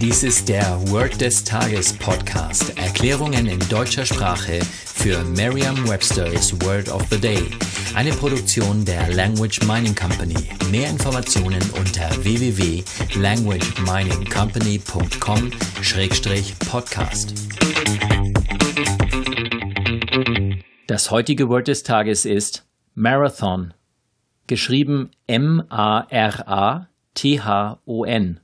Dies ist der Word des Tages Podcast. Erklärungen in deutscher Sprache für Merriam-Webster's Word of the Day. Eine Produktion der Language Mining Company. Mehr Informationen unter www.languageminingcompany.com-podcast. Das heutige Word des Tages ist Marathon. Geschrieben M-A-R-A-T-H-O-N.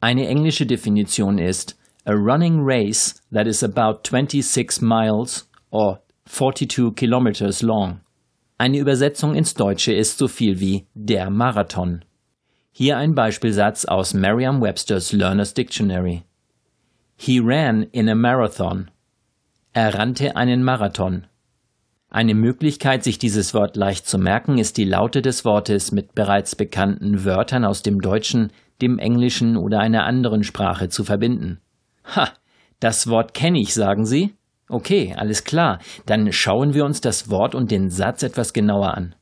Eine englische Definition ist a running race that is about 26 miles or 42 kilometers long. Eine Übersetzung ins Deutsche ist so viel wie der Marathon. Hier ein Beispielsatz aus Merriam-Webster's Learner's Dictionary. He ran in a marathon. Er rannte einen Marathon. Eine Möglichkeit, sich dieses Wort leicht zu merken, ist die Laute des Wortes mit bereits bekannten Wörtern aus dem Deutschen dem Englischen oder einer anderen Sprache zu verbinden. Ha, das Wort kenne ich, sagen Sie? Okay, alles klar, dann schauen wir uns das Wort und den Satz etwas genauer an.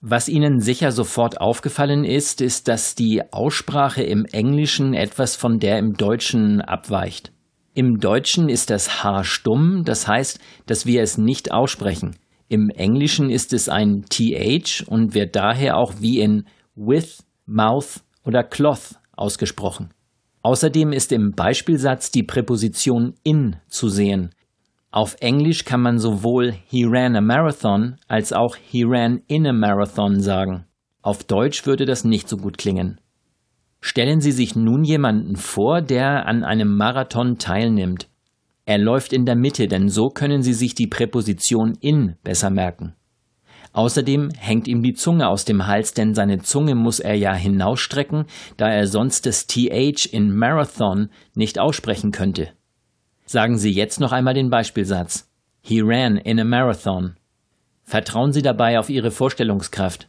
Was Ihnen sicher sofort aufgefallen ist, ist, dass die Aussprache im Englischen etwas von der im Deutschen abweicht. Im Deutschen ist das H stumm, das heißt, dass wir es nicht aussprechen. Im Englischen ist es ein TH und wird daher auch wie in with, mouth oder cloth ausgesprochen. Außerdem ist im Beispielsatz die Präposition in zu sehen. Auf Englisch kann man sowohl he ran a marathon als auch he ran in a marathon sagen. Auf Deutsch würde das nicht so gut klingen. Stellen Sie sich nun jemanden vor, der an einem Marathon teilnimmt. Er läuft in der Mitte, denn so können Sie sich die Präposition in besser merken. Außerdem hängt ihm die Zunge aus dem Hals, denn seine Zunge muss er ja hinausstrecken, da er sonst das TH in Marathon nicht aussprechen könnte. Sagen Sie jetzt noch einmal den Beispielsatz. He ran in a marathon. Vertrauen Sie dabei auf Ihre Vorstellungskraft.